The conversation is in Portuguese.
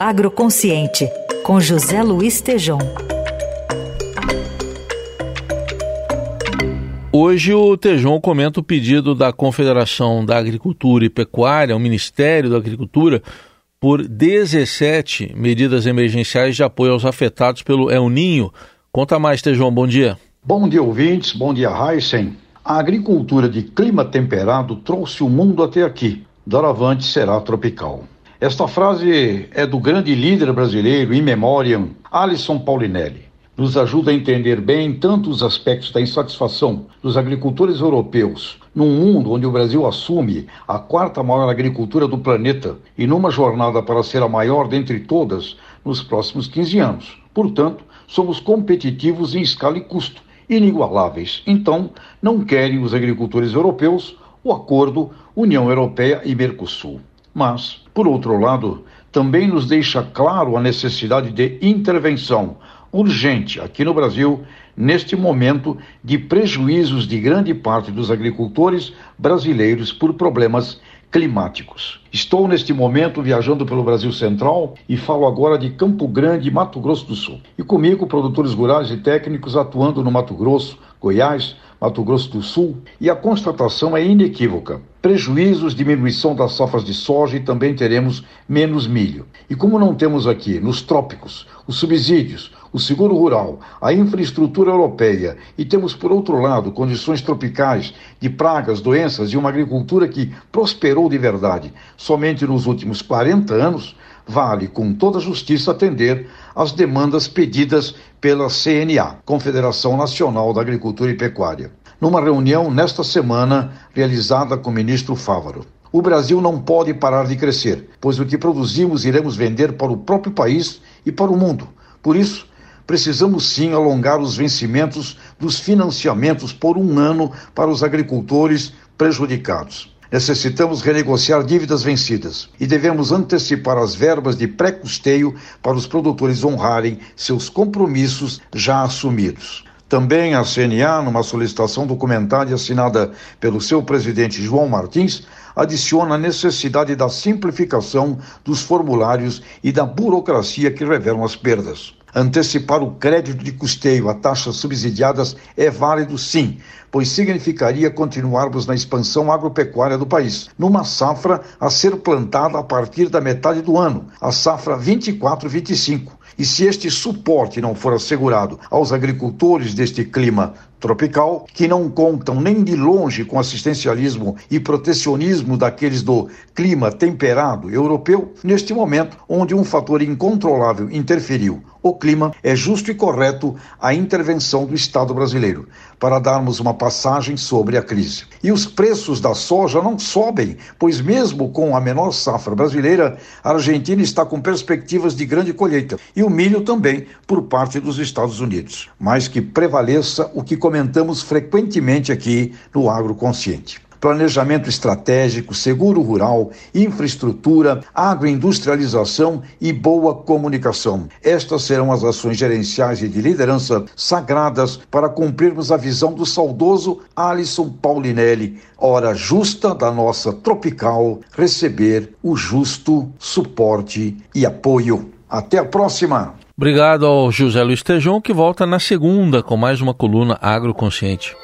Agroconsciente, com José Luiz Tejom. Hoje o Tejon comenta o pedido da Confederação da Agricultura e Pecuária, o Ministério da Agricultura, por 17 medidas emergenciais de apoio aos afetados pelo El Ninho. Conta mais, Tejon, bom dia. Bom dia, ouvintes, bom dia, Heisen. A agricultura de clima temperado trouxe o mundo até aqui. Doravante será tropical. Esta frase é do grande líder brasileiro, in memoriam, Alisson Paulinelli. Nos ajuda a entender bem tanto os aspectos da insatisfação dos agricultores europeus num mundo onde o Brasil assume a quarta maior agricultura do planeta e numa jornada para ser a maior dentre todas nos próximos 15 anos. Portanto, somos competitivos em escala e custo, inigualáveis. Então, não querem os agricultores europeus o acordo União Europeia e Mercosul. Mas, por outro lado, também nos deixa claro a necessidade de intervenção urgente aqui no Brasil, neste momento de prejuízos de grande parte dos agricultores brasileiros por problemas climáticos. Estou neste momento viajando pelo Brasil Central e falo agora de Campo Grande, Mato Grosso do Sul. E comigo, produtores rurais e técnicos atuando no Mato Grosso, Goiás, Mato Grosso do Sul, e a constatação é inequívoca. Prejuízos, diminuição das safras de soja e também teremos menos milho. E como não temos aqui, nos trópicos, os subsídios, o seguro rural, a infraestrutura europeia e temos, por outro lado, condições tropicais de pragas, doenças e uma agricultura que prosperou de verdade somente nos últimos 40 anos, vale com toda justiça atender às demandas pedidas pela CNA, Confederação Nacional da Agricultura e Pecuária, numa reunião nesta semana realizada com o ministro Fávaro. O Brasil não pode parar de crescer, pois o que produzimos iremos vender para o próprio país e para o mundo. Por isso, precisamos sim alongar os vencimentos dos financiamentos por um ano para os agricultores prejudicados. Necessitamos renegociar dívidas vencidas e devemos antecipar as verbas de pré-custeio para os produtores honrarem seus compromissos já assumidos. Também a CNA, numa solicitação documentada assinada pelo seu presidente João Martins, adiciona a necessidade da simplificação dos formulários e da burocracia que revelam as perdas. Antecipar o crédito de custeio a taxas subsidiadas é válido sim, pois significaria continuarmos na expansão agropecuária do país, numa safra a ser plantada a partir da metade do ano, a safra 24-25. E se este suporte não for assegurado aos agricultores deste clima tropical, que não contam nem de longe com assistencialismo e protecionismo daqueles do clima temperado europeu, neste momento onde um fator incontrolável interferiu o clima, é justo e correto a intervenção do Estado brasileiro para darmos uma passagem sobre a crise. E os preços da soja não sobem, pois mesmo com a menor safra brasileira, a Argentina está com perspectivas de grande colheita e o milho também por parte dos Estados Unidos. Mas que prevaleça o que comentamos frequentemente aqui no Agroconsciente planejamento estratégico, seguro rural, infraestrutura, agroindustrialização e boa comunicação. Estas serão as ações gerenciais e de liderança sagradas para cumprirmos a visão do saudoso Alisson Paulinelli, hora justa da nossa tropical receber o justo suporte e apoio. Até a próxima! Obrigado ao José Luiz Tejon, que volta na segunda com mais uma coluna agroconsciente.